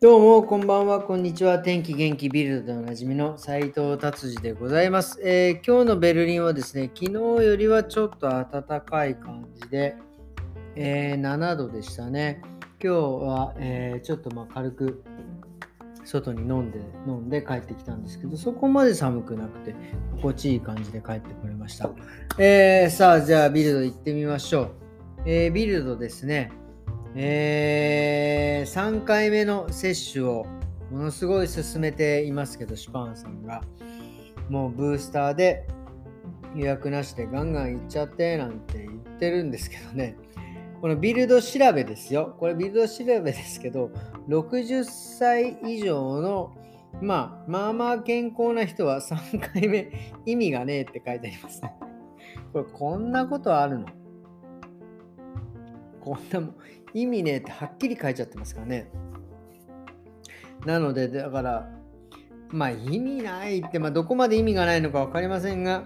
どうも、こんばんは、こんにちは。天気元気ビルドでおなじみの斉藤達治でございます、えー、今日のベルリンはですね、昨日よりはちょっと暖かい感じで、えー、7度でしたね。今日は、えー、ちょっとまあ軽く外に飲んで飲んで帰ってきたんですけど、そこまで寒くなくて、心地いい感じで帰ってこれました。えー、さあ、じゃあビルド行ってみましょう。え、ビルドですね。えー、3回目の接種をものすごい進めていますけど、シュパンさんが。もうブースターで予約なしでガンガン行っちゃってなんて言ってるんですけどね。このビルド調べですよ。これビルド調べですけど、60歳以上の、まあ、まあまあ健康な人は3回目意味がねえって書いてありますね。これこんなことあるの？こんなもん意味ねってはっきり書いちゃってますからね。なので、だから、まあ意味ないって、まあどこまで意味がないのか分かりませんが、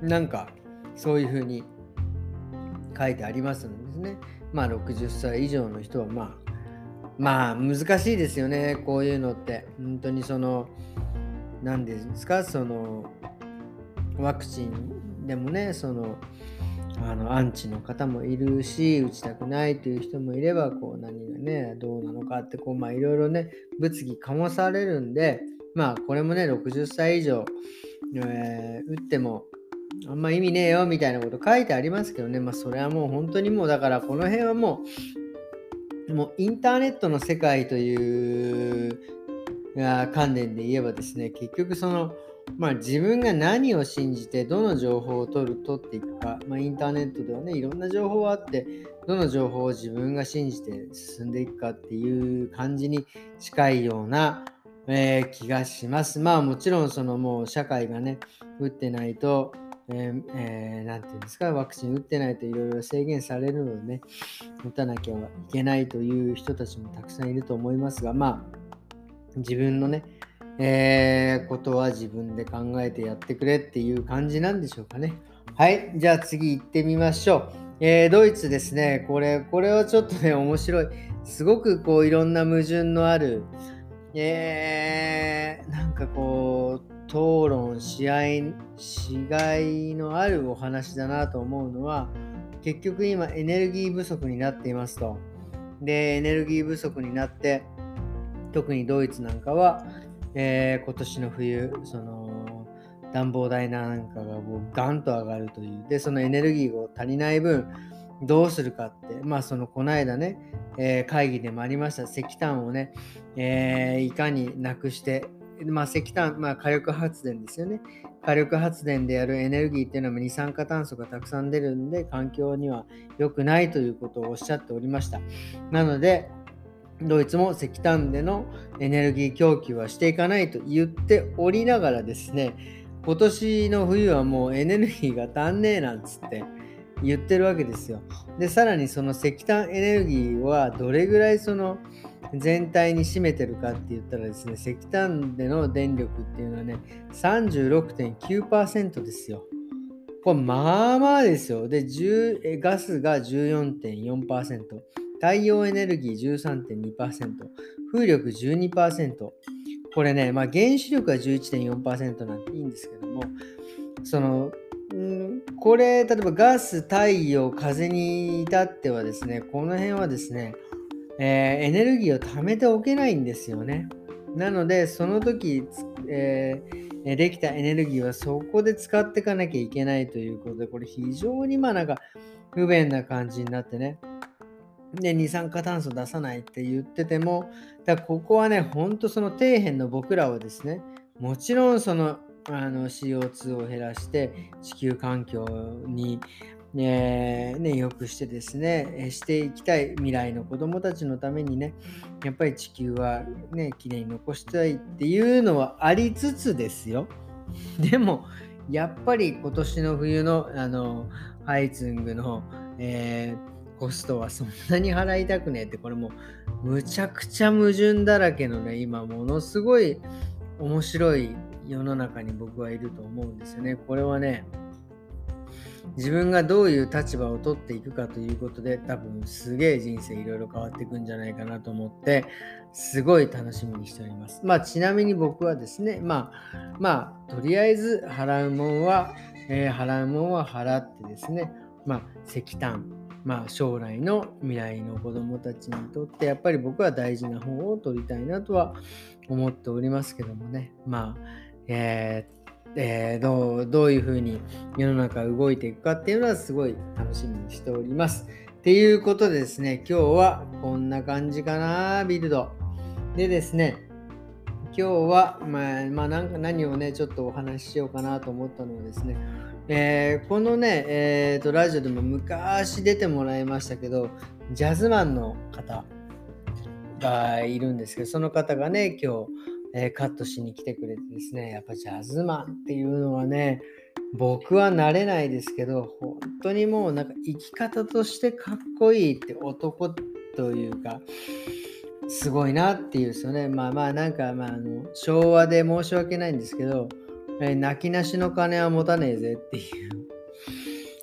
なんかそういうふうに書いてありますのですね。まあ60歳以上の人はまあ、まあ難しいですよね、こういうのって。本当にその、何ですか、その、ワクチンでもね、その、あのアンチの方もいるし打ちたくないという人もいればこう何がねどうなのかってこうまあいろいろね物議醸されるんでまあこれもね60歳以上、えー、打ってもあんま意味ねえよみたいなこと書いてありますけどね。まあそれはもう本当にもうだからこの辺はもうもうインターネットの世界という観念で言えばですね結局そのまあ、自分が何を信じてどの情報を取る取っていくか、まあ、インターネットではねいろんな情報があってどの情報を自分が信じて進んでいくかっていう感じに近いような、えー、気がします。まあもちろんそのもう社会がね打ってないとえーえー、て言うんですか、ワクチン打ってないといろいろ制限されるのでね、打たなきゃいけないという人たちもたくさんいると思いますが、まあ、自分のね、えー、ことは自分で考えてやってくれっていう感じなんでしょうかね。はい。じゃあ次行ってみましょう。えー、ドイツですね。これ、これはちょっとね、面白い。すごくこう、いろんな矛盾のある、えー、なんかこう、討論、試合い、しがいのあるお話だなと思うのは、結局今エネルギー不足になっていますと。で、エネルギー不足になって、特にドイツなんかは、えー、今年の冬、その暖房代なんかがもうガンと上がるという。で、そのエネルギーが足りない分、どうするかって、まあそのこの間ね、えー、会議でもありました石炭をね、えー、いかになくして、まあ石炭、まあ火力発電ですよね。火力発電でやるエネルギーっていうのは二酸化炭素がたくさん出るんで環境には良くないということをおっしゃっておりました。なので、ドイツも石炭でのエネルギー供給はしていかないと言っておりながらですね、今年の冬はもうエネルギーが足んねえなんつって言ってるわけですよ。で、さらにその石炭エネルギーはどれぐらいその全体に占めてるかって言ったらですね、石炭での電力っていうのはね、36.9%ですよ。これまあまあですよ。で、ガスが14.4%。太陽エネルギー13.2%、風力12%。これね、まあ、原子力は11.4%なんていいんですけども、その、んこれ、例えばガス、太陽、風に至ってはですね、この辺はですね、えー、エネルギーを貯めておけないんですよね。なので、その時、えー、できたエネルギーはそこで使っていかなきゃいけないということで、これ非常にまあなんか不便な感じになってね。で、二酸化炭素出さないって言ってても、だここはね、ほんとその底辺の僕らはですね、もちろんそのあの CO2 を減らして地球環境に、え、ね、よくしてですね、していきたい未来の子供たちのためにね、やっぱり地球はね、きれいに残したいっていうのはありつつですよ。でも、やっぱり今年の冬のあのハイツングの、えーコストはそんなに払いたくねえって、これもむちゃくちゃ矛盾だらけのね、今ものすごい面白い世の中に僕はいると思うんですよね。これはね、自分がどういう立場を取っていくかということで多分すげえ人生いろいろ変わっていくんじゃないかなと思ってすごい楽しみにしております。まあちなみに僕はですねまあまあとりあえず払うもんは、えー、払うもんは払ってですねまあ石炭まあ、将来の未来の子どもたちにとってやっぱり僕は大事な方を取りたいなとは思っておりますけどもねまあえーえー、どうどういうふうに世の中動いていくかっていうのはすごい楽しみにしております。っていうことでですね、今日はこんな感じかな、ビルド。でですね、今日は、まあ、まあ、なんか何をね、ちょっとお話ししようかなと思ったのはですね、えー、このね、えーと、ラジオでも昔出てもらいましたけど、ジャズマンの方がいるんですけど、その方がね、今日、えー、カットしに来てくれてですね、やっぱジャズマンっていうのはね、僕は慣れないですけど、本当にもうなんか生き方としてかっこいいって男というか、すごいなっていうですよね。まあまあなんかまああの昭和で申し訳ないんですけど、えー、泣きなしの金は持たねえぜっていう。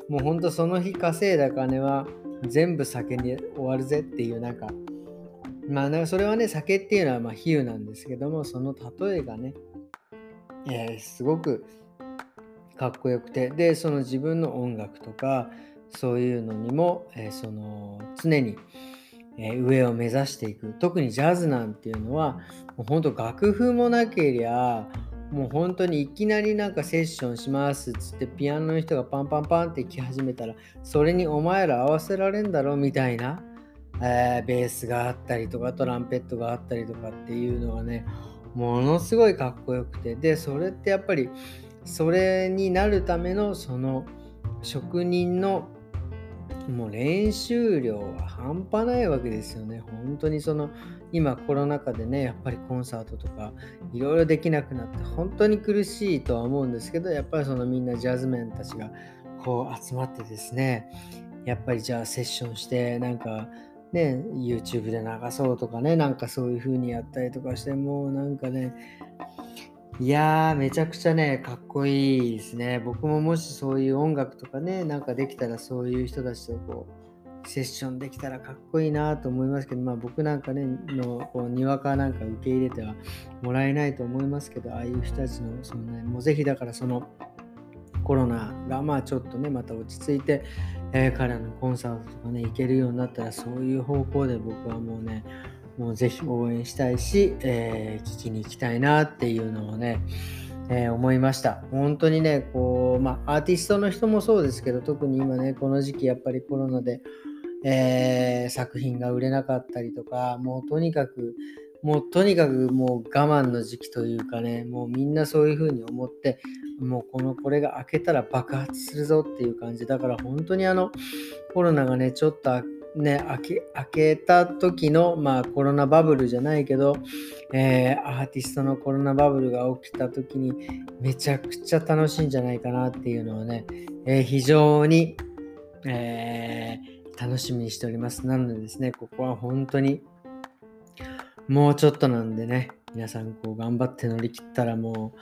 もうほんとその日稼いだ金は全部酒に終わるぜっていうなんかまあ、なんかそれはね、酒っていうのはま比喩なんですけども、その例えがね、えー、すごくかっこよくて、で、その自分の音楽とか、そういうのにも、えー、その常に、え、上を目指していく。特にジャズなんていうのは、もう本当楽譜もなけりゃ、もう本当にいきなりなんかセッションしますっつってピアノの人がパンパンパンって来始めたらそれにお前ら合わせられんだろみたいなえー、ベースがあったりとかトランペットがあったりとかっていうのがねものすごいかっこよくてでそれってやっぱりそれになるためのその職人のもう練習量は半端ないわけですよね。本当にその今コロナ禍でねやっぱりコンサートとかいろいろできなくなって本当に苦しいとは思うんですけどやっぱりそのみんなジャズメンたちがこう集まってですねやっぱりじゃあセッションしてなんかね、YouTube で流そうとかね、なんかそういう風にやったりとかして、もうなんかね、いやー、めちゃくちゃね、かっこいいですね。僕ももしそういう音楽とかね、なんかできたらそういう人たちとこう、セッションできたらかっこいいなと思いますけど、まあ僕なんかね、のこうにわかなんか受け入れてはもらえないと思いますけど、ああいう人たちの、そのね、もうぜひだからその、コロナがまあちょっとねまた落ち着いて、えー、彼のコンサートとかね行けるようになったらそういう方向で僕はもうねもうぜひ応援したいし、えー、聞きに行きたいなっていうのをね、えー、思いました。本当にね、こう、まあ、アーティストの人もそうですけど、特に今ね、この時期やっぱりコロナで、えー、作品が売れなかったりとか、もうとにかく、もうとにかくもう我慢の時期というかね、もうみんなそういうふうに思って、もうこのこれが開けたら爆発するぞっていう感じだから本当にあのコロナがねちょっとね開け開けた時のまあコロナバブルじゃないけど、えー、アーティストのコロナバブルが起きた時にめちゃくちゃ楽しいんじゃないかなっていうのはね、えー、非常に、えー、楽しみにしておりますなのでですねここは本当にもうちょっとなんでね皆さんこう頑張って乗り切ったらもう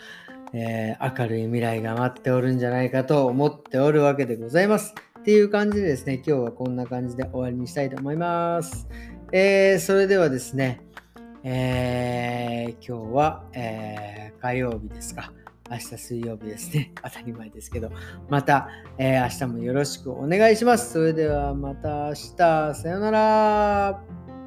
え、明るい未来が待っておるんじゃないかと思っておるわけでございます。っていう感じでですね、今日はこんな感じで終わりにしたいと思います。えー、それではですね、えー、今日は、えー、火曜日ですか。明日水曜日ですね。当たり前ですけど、また、えー、明日もよろしくお願いします。それではまた明日、さようなら。